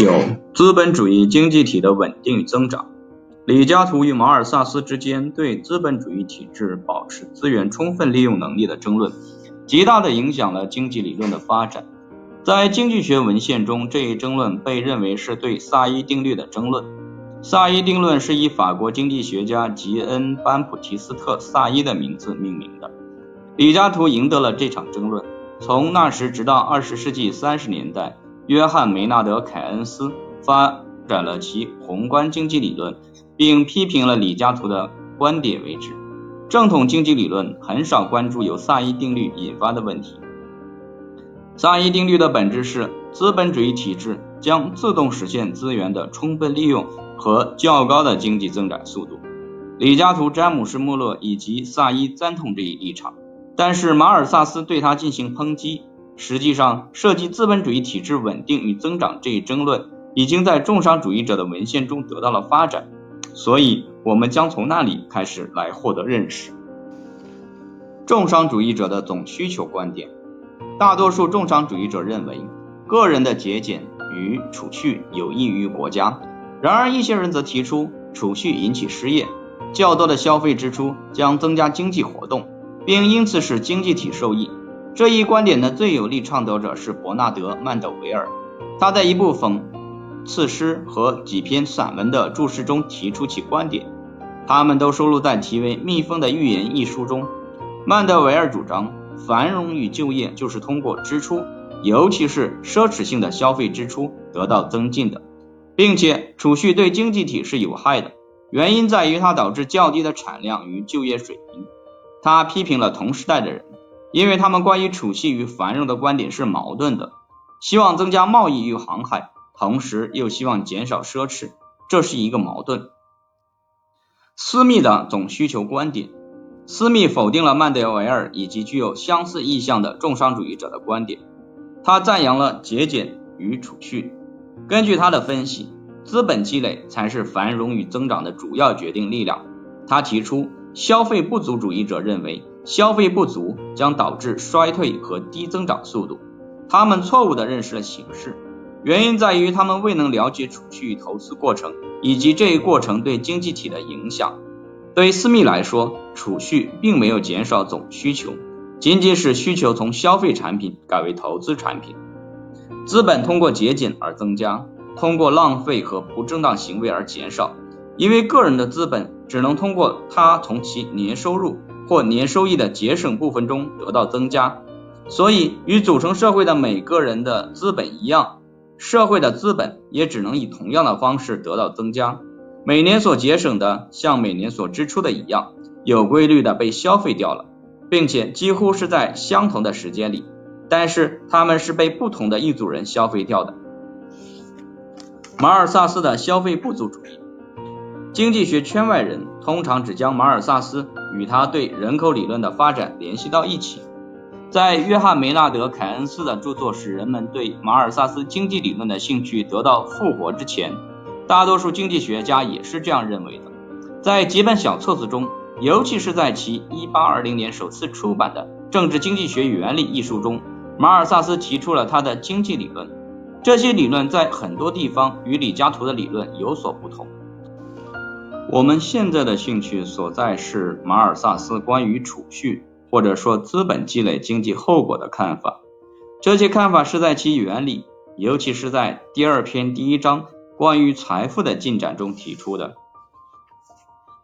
九、资本主义经济体的稳定与增长。李嘉图与马尔萨斯之间对资本主义体制保持资源充分利用能力的争论，极大地影响了经济理论的发展。在经济学文献中，这一争论被认为是对萨伊定律的争论。萨伊定论是以法国经济学家吉恩·班普提斯特·萨伊的名字命名的。李嘉图赢得了这场争论。从那时直到二十世纪三十年代。约翰·梅纳德·凯恩斯发展了其宏观经济理论，并批评了李嘉图的观点为止。正统经济理论很少关注由萨伊定律引发的问题。萨伊定律的本质是，资本主义体制将自动实现资源的充分利用和较高的经济增长速度。李嘉图、詹姆斯·穆勒以及萨伊赞同这一立场，但是马尔萨斯对他进行抨击。实际上，涉及资本主义体制稳定与增长这一争论，已经在重商主义者的文献中得到了发展，所以我们将从那里开始来获得认识。重商主义者的总需求观点，大多数重商主义者认为，个人的节俭与储蓄有益于国家，然而一些人则提出，储蓄引起失业，较多的消费支出将增加经济活动，并因此使经济体受益。这一观点的最有力倡导者是伯纳德·曼德维尔，他在一部讽刺诗和几篇散文的注释中提出其观点，他们都收录在题为《蜜蜂的预言》一书中。曼德维尔主张，繁荣与就业就是通过支出，尤其是奢侈性的消费支出得到增进的，并且储蓄对经济体是有害的，原因在于它导致较低的产量与就业水平。他批评了同时代的人。因为他们关于储蓄与繁荣的观点是矛盾的，希望增加贸易与航海，同时又希望减少奢侈，这是一个矛盾。私密的总需求观点，私密否定了曼德维尔以及具有相似意向的重商主义者的观点，他赞扬了节俭与储蓄。根据他的分析，资本积累才是繁荣与增长的主要决定力量。他提出，消费不足主义者认为。消费不足将导致衰退和低增长速度。他们错误地认识了形势，原因在于他们未能了解储蓄与投资过程以及这一过程对经济体的影响。对于私密来说，储蓄并没有减少总需求，仅仅是需求从消费产品改为投资产品。资本通过节俭而增加，通过浪费和不正当行为而减少，因为个人的资本只能通过他从其年收入。或年收益的节省部分中得到增加，所以与组成社会的每个人的资本一样，社会的资本也只能以同样的方式得到增加。每年所节省的像每年所支出的一样，有规律的被消费掉了，并且几乎是在相同的时间里，但是他们是被不同的一组人消费掉的。马尔萨斯的消费不足主义。经济学圈外人通常只将马尔萨斯与他对人口理论的发展联系到一起。在约翰·梅纳德·凯恩斯的著作使人们对马尔萨斯经济理论的兴趣得到复活之前，大多数经济学家也是这样认为的。在几本小册子中，尤其是在其1820年首次出版的《政治经济学原理》一书中，马尔萨斯提出了他的经济理论。这些理论在很多地方与李嘉图的理论有所不同。我们现在的兴趣所在是马尔萨斯关于储蓄或者说资本积累经济后果的看法。这些看法是在其原理，尤其是在第二篇第一章关于财富的进展中提出的。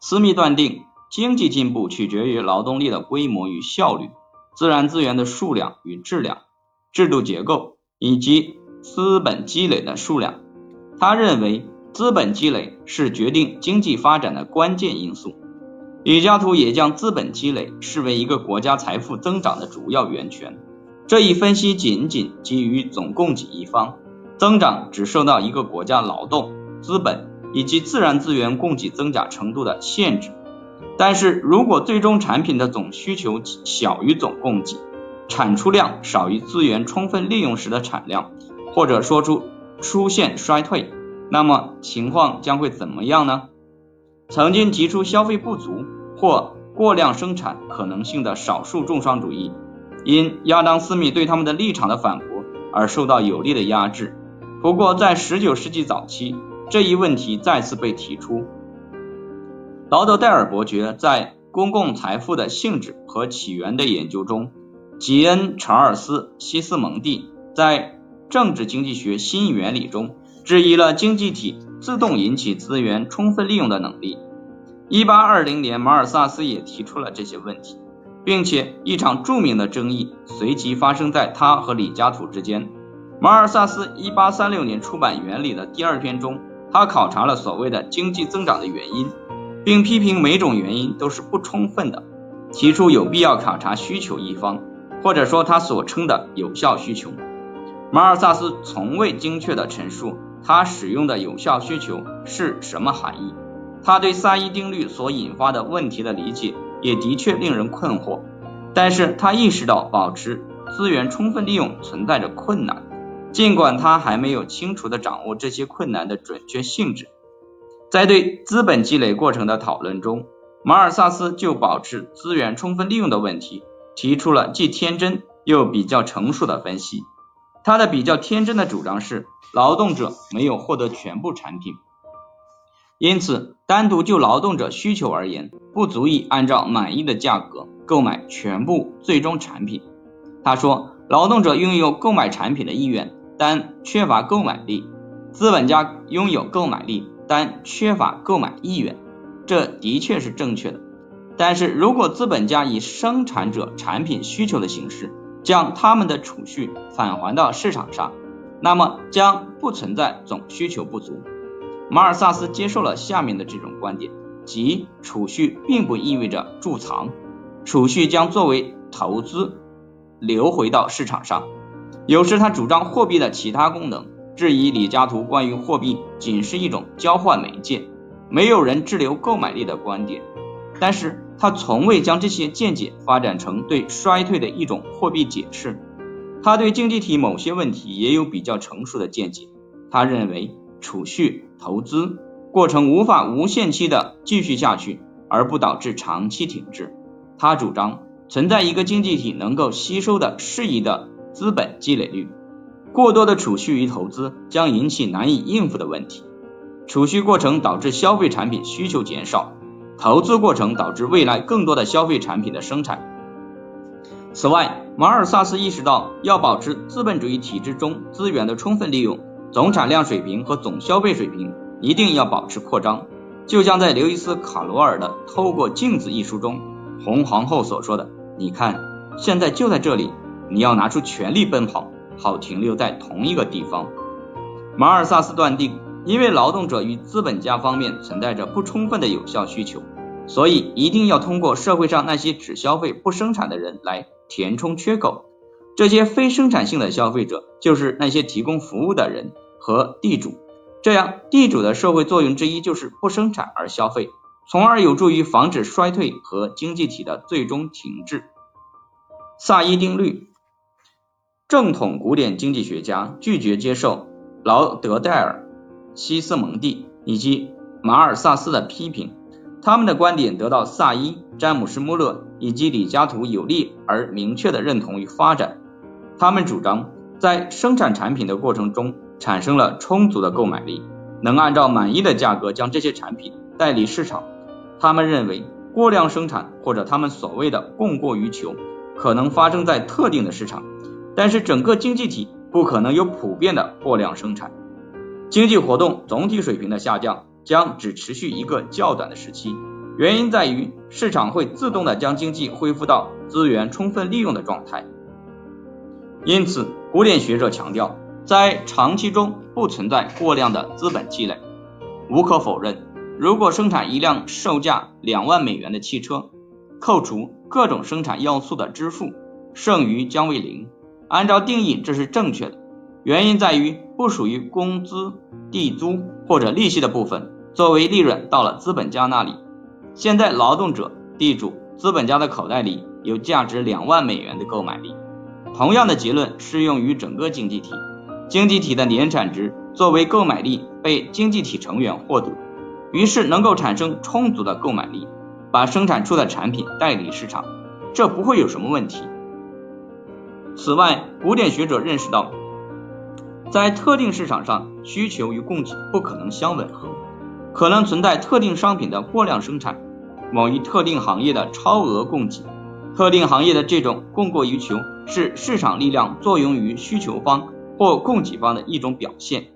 斯密断定，经济进步取决于劳动力的规模与效率、自然资源的数量与质量、制度结构以及资本积累的数量。他认为。资本积累是决定经济发展的关键因素。李嘉图也将资本积累视为一个国家财富增长的主要源泉。这一分析仅仅基于总供给一方，增长只受到一个国家劳动、资本以及自然资源供给增加程度的限制。但是如果最终产品的总需求小于总供给，产出量少于资源充分利用时的产量，或者说出出现衰退。那么情况将会怎么样呢？曾经提出消费不足或过量生产可能性的少数重商主义，因亚当·斯密对他们的立场的反驳而受到有力的压制。不过在十九世纪早期，这一问题再次被提出。劳德戴尔伯爵在公共财富的性质和起源的研究中，吉恩·查尔斯·西斯蒙蒂在政治经济学新原理中质疑了经济体自动引起资源充分利用的能力。一八二零年，马尔萨斯也提出了这些问题，并且一场著名的争议随即发生在他和李嘉图之间。马尔萨斯一八三六年出版《原理》的第二篇中，他考察了所谓的经济增长的原因，并批评每种原因都是不充分的，提出有必要考察需求一方，或者说他所称的有效需求。马尔萨斯从未精确地陈述他使用的有效需求是什么含义。他对萨伊定律所引发的问题的理解也的确令人困惑，但是他意识到保持资源充分利用存在着困难，尽管他还没有清楚地掌握这些困难的准确性质。在对资本积累过程的讨论中，马尔萨斯就保持资源充分利用的问题提出了既天真又比较成熟的分析。他的比较天真的主张是，劳动者没有获得全部产品。因此，单独就劳动者需求而言，不足以按照满意的价格购买全部最终产品。他说，劳动者拥有购买产品的意愿，但缺乏购买力；资本家拥有购买力，但缺乏购买意愿。这的确是正确的。但是如果资本家以生产者产品需求的形式将他们的储蓄返还到市场上，那么将不存在总需求不足。马尔萨斯接受了下面的这种观点，即储蓄并不意味着贮藏，储蓄将作为投资流回到市场上。有时他主张货币的其他功能，质疑李嘉图关于货币仅是一种交换媒介，没有人滞留购买力的观点。但是他从未将这些见解发展成对衰退的一种货币解释。他对经济体某些问题也有比较成熟的见解。他认为。储蓄投资过程无法无限期的继续下去，而不导致长期停滞。他主张存在一个经济体能够吸收的适宜的资本积累率。过多的储蓄与投资将引起难以应付的问题。储蓄过程导致消费产品需求减少，投资过程导致未来更多的消费产品的生产。此外，马尔萨斯意识到要保持资本主义体制中资源的充分利用。总产量水平和总消费水平一定要保持扩张，就像在刘易斯·卡罗尔的《透过镜子》一书中，红皇后所说的：“你看，现在就在这里，你要拿出全力奔跑，好停留在同一个地方。”马尔萨斯断定，因为劳动者与资本家方面存在着不充分的有效需求，所以一定要通过社会上那些只消费不生产的人来填充缺口。这些非生产性的消费者就是那些提供服务的人。和地主，这样地主的社会作用之一就是不生产而消费，从而有助于防止衰退和经济体的最终停滞。萨伊定律，正统古典经济学家拒绝接受劳德戴尔、西斯蒙蒂以及马尔萨斯的批评，他们的观点得到萨伊、詹姆斯·穆勒以及李嘉图有力而明确的认同与发展。他们主张在生产产品的过程中。产生了充足的购买力，能按照满意的价格将这些产品带离市场。他们认为，过量生产或者他们所谓的供过于求，可能发生在特定的市场，但是整个经济体不可能有普遍的过量生产。经济活动总体水平的下降将只持续一个较短的时期，原因在于市场会自动的将经济恢复到资源充分利用的状态。因此，古典学者强调。在长期中不存在过量的资本积累。无可否认，如果生产一辆售价两万美元的汽车，扣除各种生产要素的支付，剩余将为零。按照定义，这是正确的。原因在于不属于工资、地租或者利息的部分作为利润到了资本家那里。现在，劳动者、地主、资本家的口袋里有价值两万美元的购买力。同样的结论适用于整个经济体。经济体的年产值作为购买力被经济体成员获得，于是能够产生充足的购买力，把生产出的产品带离市场，这不会有什么问题。此外，古典学者认识到，在特定市场上，需求与供给不可能相吻合，可能存在特定商品的过量生产，某一特定行业的超额供给。特定行业的这种供过于求，是市场力量作用于需求方或供给方的一种表现。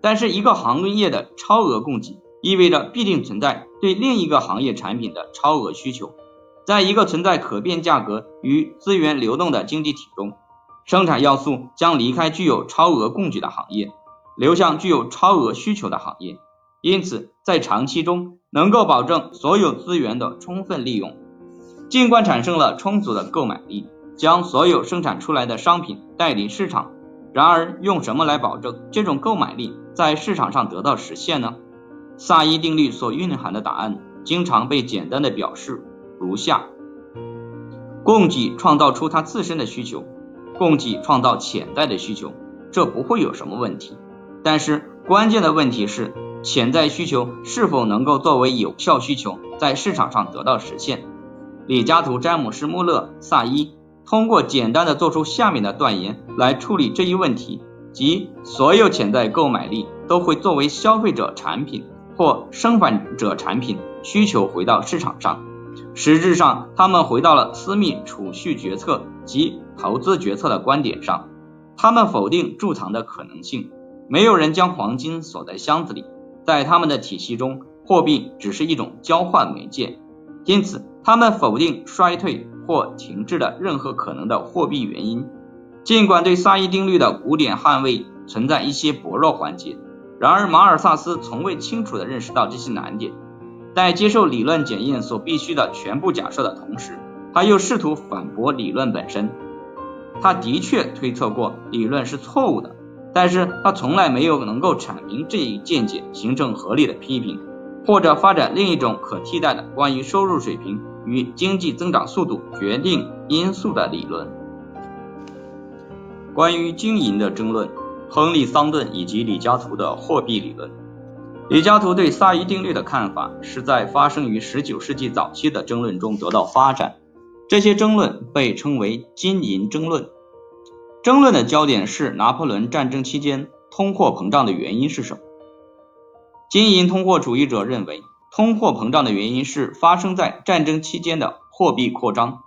但是，一个行业的超额供给，意味着必定存在对另一个行业产品的超额需求。在一个存在可变价格与资源流动的经济体中，生产要素将离开具有超额供给的行业，流向具有超额需求的行业。因此，在长期中能够保证所有资源的充分利用。尽管产生了充足的购买力，将所有生产出来的商品带离市场，然而用什么来保证这种购买力在市场上得到实现呢？萨伊定律所蕴含的答案经常被简单的表示如下：供给创造出它自身的需求，供给创造潜在的需求，这不会有什么问题。但是关键的问题是，潜在需求是否能够作为有效需求在市场上得到实现？李嘉图、詹姆斯·穆勒、萨伊通过简单的做出下面的断言来处理这一问题，即所有潜在购买力都会作为消费者产品或生产者产品需求回到市场上。实质上，他们回到了私密储蓄决策及投资决策的观点上。他们否定贮藏的可能性，没有人将黄金锁在箱子里，在他们的体系中，货币只是一种交换媒介。因此，他们否定衰退或停滞的任何可能的货币原因。尽管对萨伊定律的古典捍卫存在一些薄弱环节，然而马尔萨斯从未清楚地认识到这些难点。在接受理论检验所必须的全部假设的同时，他又试图反驳理论本身。他的确推测过理论是错误的，但是他从来没有能够阐明这一见解形成合理的批评。或者发展另一种可替代的关于收入水平与经济增长速度决定因素的理论。关于经营的争论，亨利·桑顿以及李嘉图的货币理论。李嘉图对萨伊定律的看法是在发生于19世纪早期的争论中得到发展。这些争论被称为金银争论。争论的焦点是拿破仑战争期间通货膨胀的原因是什么？金银通货主义者认为，通货膨胀的原因是发生在战争期间的货币扩张。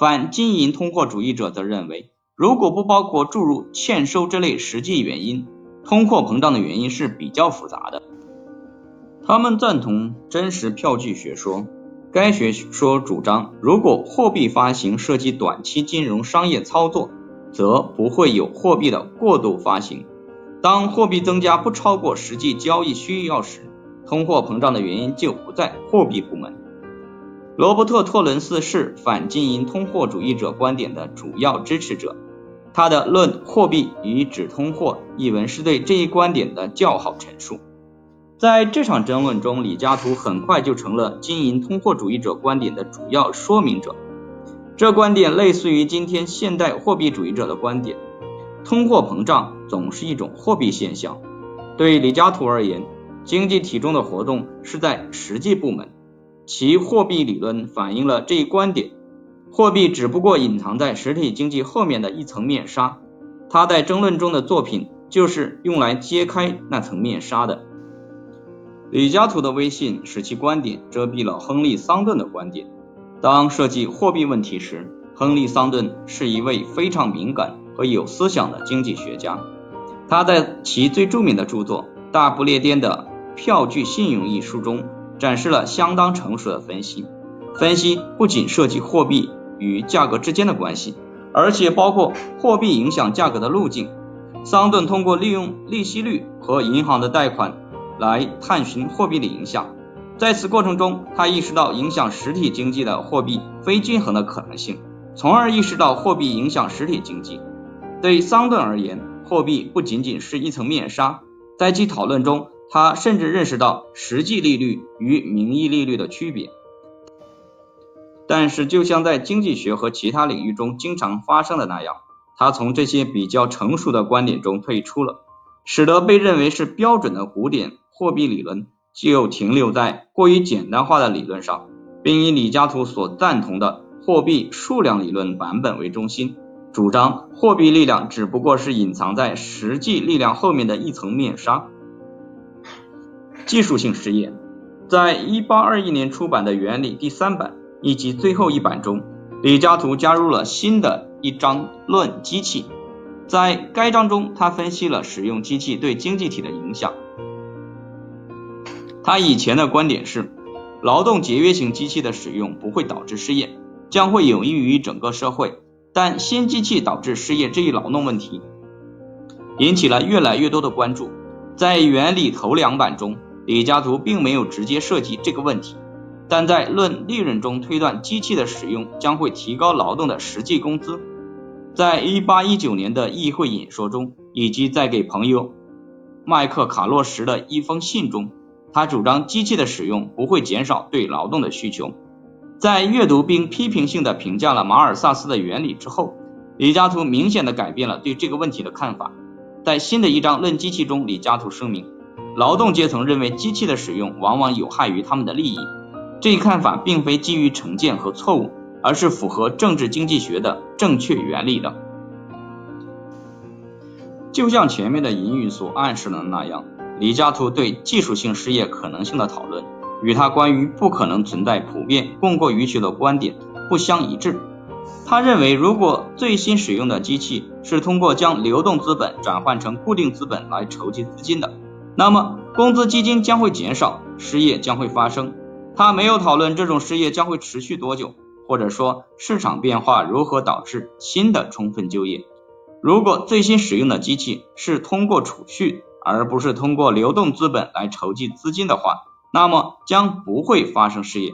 反金银通货主义者则认为，如果不包括注入欠收这类实际原因，通货膨胀的原因是比较复杂的。他们赞同真实票据学说。该学说主张，如果货币发行涉及短期金融商业操作，则不会有货币的过度发行。当货币增加不超过实际交易需要时，通货膨胀的原因就不在货币部门。罗伯特·托伦斯是反经营通货主义者观点的主要支持者，他的《论货币与指通货》一文是对这一观点的较好陈述。在这场争论中，李嘉图很快就成了金银通货主义者观点的主要说明者。这观点类似于今天现代货币主义者的观点。通货膨胀总是一种货币现象。对李嘉图而言，经济体中的活动是在实际部门，其货币理论反映了这一观点。货币只不过隐藏在实体经济后面的一层面纱。他在争论中的作品就是用来揭开那层面纱的。李嘉图的威信使其观点遮蔽了亨利·桑顿的观点。当涉及货币问题时，亨利·桑顿是一位非常敏感。和有思想的经济学家，他在其最著名的著作《大不列颠的票据信用》一书中展示了相当成熟的分析。分析不仅涉及货币与价格之间的关系，而且包括货币影响价格的路径。桑顿通过利用利息率和银行的贷款来探寻货币的影响。在此过程中，他意识到影响实体经济的货币非均衡的可能性，从而意识到货币影响实体经济。对桑顿而言，货币不仅仅是一层面纱。在其讨论中，他甚至认识到实际利率与名义利率的区别。但是，就像在经济学和其他领域中经常发生的那样，他从这些比较成熟的观点中退出了，使得被认为是标准的古典货币理论就停留在过于简单化的理论上，并以李嘉图所赞同的货币数量理论版本为中心。主张货币力量只不过是隐藏在实际力量后面的一层面纱。技术性实验，在一八二一年出版的原理第三版以及最后一版中，李嘉图加入了新的一章论机器。在该章中，他分析了使用机器对经济体的影响。他以前的观点是，劳动节约型机器的使用不会导致失业，将会有益于整个社会。但新机器导致失业这一劳动问题，引起了越来越多的关注。在原理头两版中，李嘉图并没有直接涉及这个问题，但在论利润中推断机器的使用将会提高劳动的实际工资。在一八一九年的议会演说中，以及在给朋友麦克卡洛什的一封信中，他主张机器的使用不会减少对劳动的需求。在阅读并批评性的评价了马尔萨斯的原理之后，李嘉图明显的改变了对这个问题的看法。在新的一章论机器中，李嘉图声明，劳动阶层认为机器的使用往往有害于他们的利益。这一看法并非基于成见和错误，而是符合政治经济学的正确原理的。就像前面的引语所暗示的那样，李嘉图对技术性失业可能性的讨论。与他关于不可能存在普遍供过于求的观点不相一致。他认为，如果最新使用的机器是通过将流动资本转换成固定资本来筹集资金的，那么工资基金将会减少，失业将会发生。他没有讨论这种失业将会持续多久，或者说市场变化如何导致新的充分就业。如果最新使用的机器是通过储蓄而不是通过流动资本来筹集资金的话，那么将不会发生失业。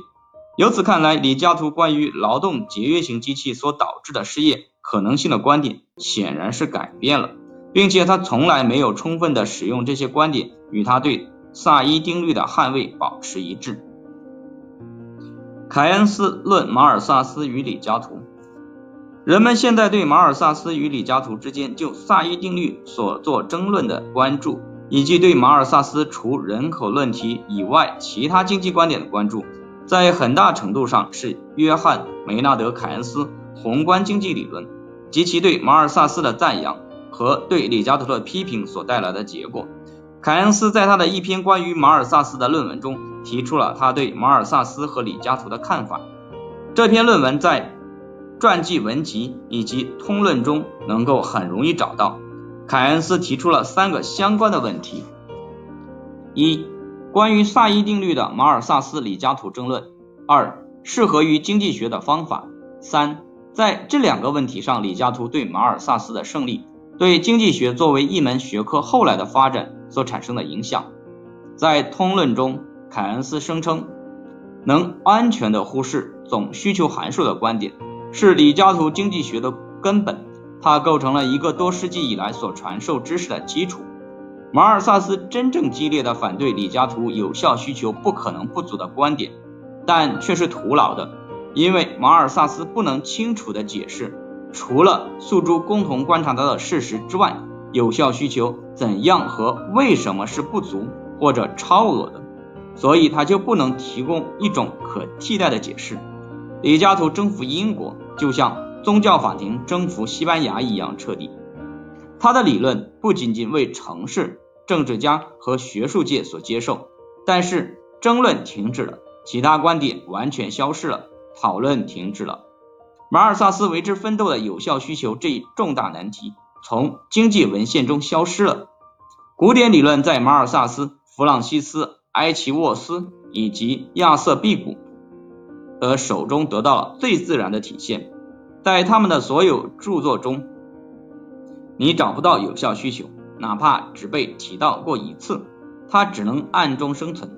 由此看来，李嘉图关于劳动节约型机器所导致的失业可能性的观点显然是改变了，并且他从来没有充分的使用这些观点与他对萨伊定律的捍卫保持一致。凯恩斯论马尔萨斯与李嘉图，人们现在对马尔萨斯与李嘉图之间就萨伊定律所做争论的关注。以及对马尔萨斯除人口论题以外其他经济观点的关注，在很大程度上是约翰梅纳德凯恩斯宏观经济理论及其对马尔萨斯的赞扬和对李嘉图的批评所带来的结果。凯恩斯在他的一篇关于马尔萨斯的论文中提出了他对马尔萨斯和李嘉图的看法。这篇论文在传记文集以及通论中能够很容易找到。凯恩斯提出了三个相关的问题：一、关于萨伊定律的马尔萨斯李嘉图争论；二、适合于经济学的方法；三、在这两个问题上，李嘉图对马尔萨斯的胜利对经济学作为一门学科后来的发展所产生的影响。在通论中，凯恩斯声称能安全的忽视总需求函数的观点是李嘉图经济学的根本。它构成了一个多世纪以来所传授知识的基础。马尔萨斯真正激烈的反对李嘉图有效需求不可能不足的观点，但却是徒劳的，因为马尔萨斯不能清楚的解释，除了诉诸共同观察到的事实之外，有效需求怎样和为什么是不足或者超额的，所以他就不能提供一种可替代的解释。李嘉图征服英国，就像。宗教法庭征服西班牙一样彻底。他的理论不仅仅为城市政治家和学术界所接受，但是争论停止了，其他观点完全消失了，讨论停止了。马尔萨斯为之奋斗的有效需求这一重大难题从经济文献中消失了。古典理论在马尔萨斯、弗朗西斯、埃奇沃斯以及亚瑟·庇古的手中得到了最自然的体现。在他们的所有著作中，你找不到有效需求，哪怕只被提到过一次，它只能暗中生存，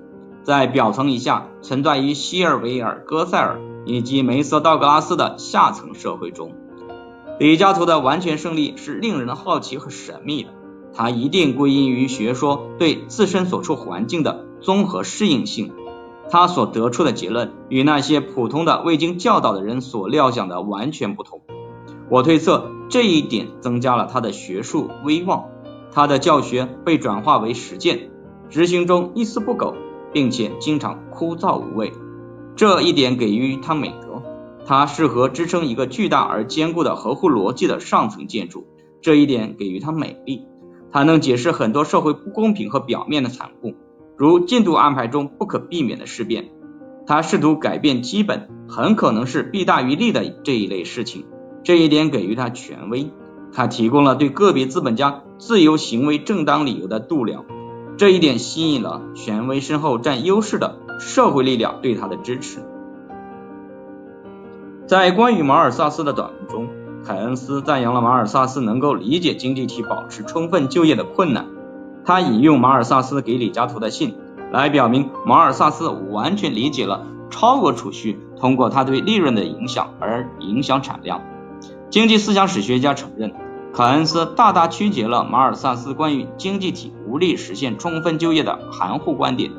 在表层以下存在于希尔维尔、戈塞尔以及梅瑟道格拉斯的下层社会中。李嘉图的完全胜利是令人好奇和神秘的，它一定归因于学说对自身所处环境的综合适应性。他所得出的结论与那些普通的未经教导的人所料想的完全不同。我推测这一点增加了他的学术威望。他的教学被转化为实践，执行中一丝不苟，并且经常枯燥无味。这一点给予他美德。他适合支撑一个巨大而坚固的合乎逻辑的上层建筑，这一点给予他美丽。他能解释很多社会不公平和表面的残酷，如进度安排中不可避免的事变。他试图改变基本，很可能是弊大于利的这一类事情，这一点给予他权威。他提供了对个别资本家自由行为正当理由的度量，这一点吸引了权威深厚、占优势的社会力量对他的支持。在关于马尔萨斯的短文中，凯恩斯赞扬了马尔萨斯能够理解经济体保持充分就业的困难。他引用马尔萨斯给李嘉图的信，来表明马尔萨斯完全理解了超额储蓄通过它对利润的影响而影响产量。经济思想史学家承认，凯恩斯大大曲解了马尔萨斯关于经济体无力实现充分就业的含糊观点。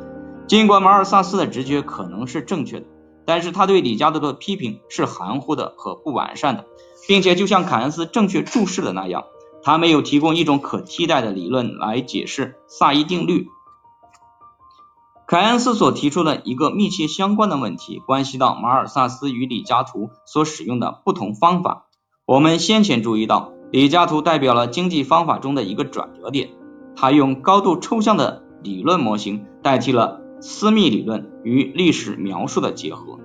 尽管马尔萨斯的直觉可能是正确的，但是他对李嘉图的批评是含糊的和不完善的。并且，就像凯恩斯正确注释的那样，他没有提供一种可替代的理论来解释萨伊定律。凯恩斯所提出的一个密切相关的问题，关系到马尔萨斯与李嘉图所使用的不同方法。我们先前注意到，李嘉图代表了经济方法中的一个转折点，他用高度抽象的理论模型代替了私密理论与历史描述的结合。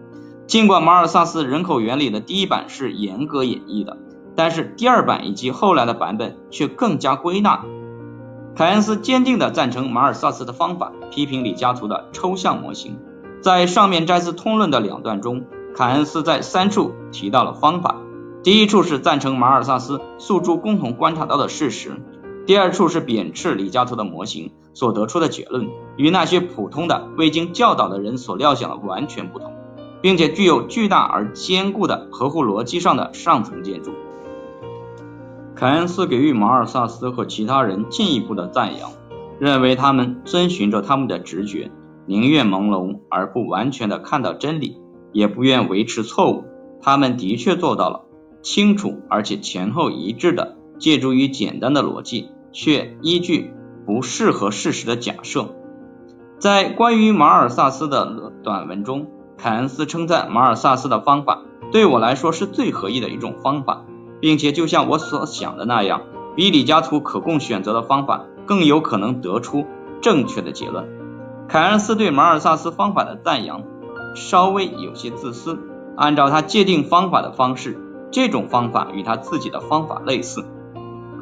尽管马尔萨斯人口原理的第一版是严格演绎的，但是第二版以及后来的版本却更加归纳。凯恩斯坚定地赞成马尔萨斯的方法，批评李嘉图的抽象模型。在上面摘自通论的两段中，凯恩斯在三处提到了方法。第一处是赞成马尔萨斯诉诸共同观察到的事实，第二处是贬斥李嘉图的模型所得出的结论与那些普通的未经教导的人所料想的完全不同。并且具有巨大而坚固的合乎逻辑上的上层建筑。凯恩斯给予马尔萨斯和其他人进一步的赞扬，认为他们遵循着他们的直觉，宁愿朦胧而不完全的看到真理，也不愿维持错误。他们的确做到了清楚而且前后一致的借助于简单的逻辑，却依据不适合事实的假设。在关于马尔萨斯的短文中。凯恩斯称赞马尔萨斯的方法对我来说是最合意的一种方法，并且就像我所想的那样，比李嘉图可供选择的方法更有可能得出正确的结论。凯恩斯对马尔萨斯方法的赞扬稍微有些自私。按照他界定方法的方式，这种方法与他自己的方法类似。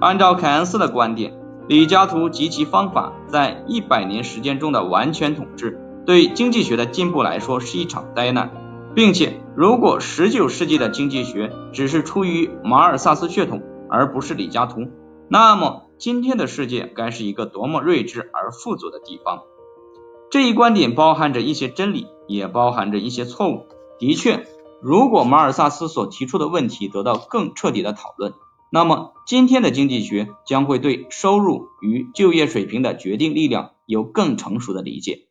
按照凯恩斯的观点，李嘉图及其方法在一百年时间中的完全统治。对经济学的进步来说是一场灾难，并且如果十九世纪的经济学只是出于马尔萨斯血统而不是李嘉图，那么今天的世界该是一个多么睿智而富足的地方。这一观点包含着一些真理，也包含着一些错误。的确，如果马尔萨斯所提出的问题得到更彻底的讨论，那么今天的经济学将会对收入与就业水平的决定力量有更成熟的理解。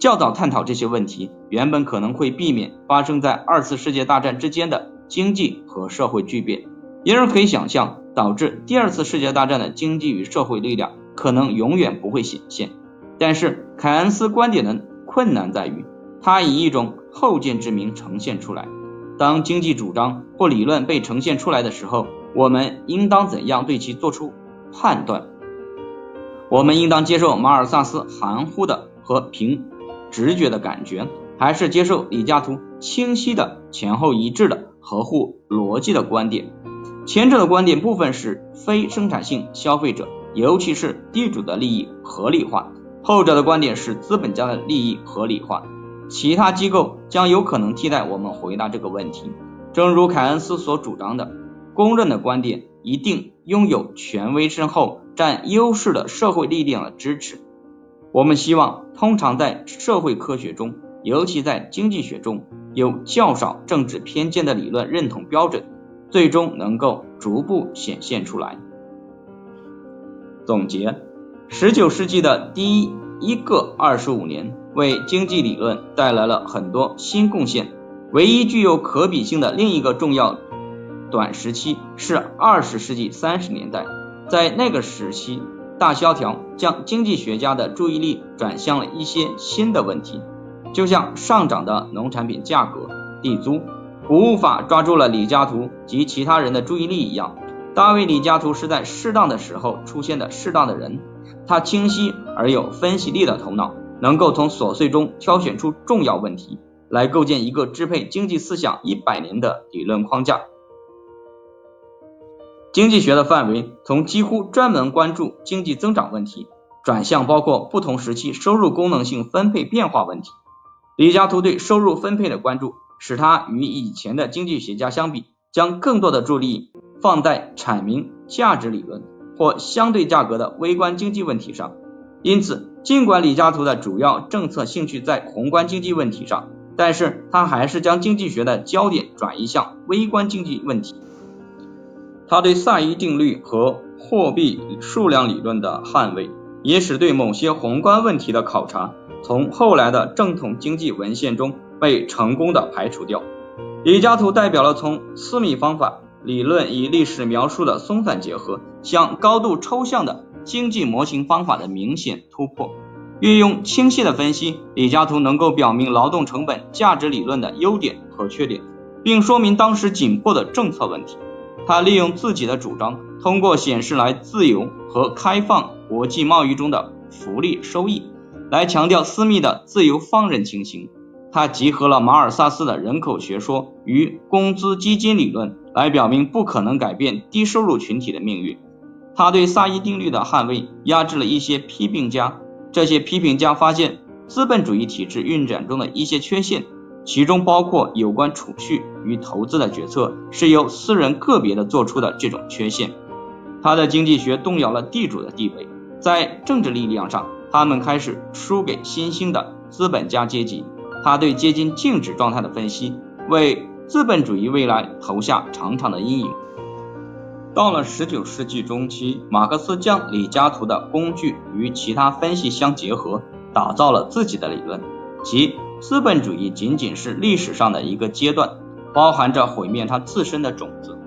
较早探讨这些问题，原本可能会避免发生在二次世界大战之间的经济和社会巨变，因而可以想象，导致第二次世界大战的经济与社会力量可能永远不会显现。但是凯恩斯观点的困难在于，他以一种后见之明呈现出来。当经济主张或理论被呈现出来的时候，我们应当怎样对其做出判断？我们应当接受马尔萨斯含糊的和平。直觉的感觉，还是接受李嘉图清晰的前后一致的合乎逻辑的观点。前者的观点部分是非生产性消费者，尤其是地主的利益合理化；后者的观点是资本家的利益合理化。其他机构将有可能替代我们回答这个问题。正如凯恩斯所主张的，公认的观点一定拥有权威深厚、占优势的社会力量的支持。我们希望，通常在社会科学中，尤其在经济学中，有较少政治偏见的理论认同标准，最终能够逐步显现出来。总结：十九世纪的第一一个二十五年，为经济理论带来了很多新贡献。唯一具有可比性的另一个重要短时期是二十世纪三十年代，在那个时期。大萧条将经济学家的注意力转向了一些新的问题，就像上涨的农产品价格、地租、古物法抓住了李嘉图及其他人的注意力一样，大卫李嘉图是在适当的时候出现的适当的人。他清晰而有分析力的头脑，能够从琐碎中挑选出重要问题，来构建一个支配经济思想一百年的理论框架。经济学的范围从几乎专门关注经济增长问题，转向包括不同时期收入功能性分配变化问题。李嘉图对收入分配的关注，使他与以前的经济学家相比，将更多的注意力放在阐明价值理论或相对价格的微观经济问题上。因此，尽管李嘉图的主要政策兴趣在宏观经济问题上，但是他还是将经济学的焦点转移向微观经济问题。他对萨伊定律和货币数量理论的捍卫，也使对某些宏观问题的考察从后来的正统经济文献中被成功的排除掉。李嘉图代表了从私密方法理论与历史描述的松散结合向高度抽象的经济模型方法的明显突破。运用清晰的分析，李嘉图能够表明劳动成本价值理论的优点和缺点，并说明当时紧迫的政策问题。他利用自己的主张，通过显示来自由和开放国际贸易中的福利收益，来强调私密的自由放任情形。他集合了马尔萨斯的人口学说与工资基金理论，来表明不可能改变低收入群体的命运。他对萨伊定律的捍卫，压制了一些批评家。这些批评家发现资本主义体制运转中的一些缺陷。其中包括有关储蓄与投资的决策是由私人个别的做出的这种缺陷。他的经济学动摇了地主的地位，在政治力量上，他们开始输给新兴的资本家阶级。他对接近静止状态的分析，为资本主义未来投下长长的阴影。到了十九世纪中期，马克思将李嘉图的工具与其他分析相结合，打造了自己的理论，即。资本主义仅仅是历史上的一个阶段，包含着毁灭它自身的种子。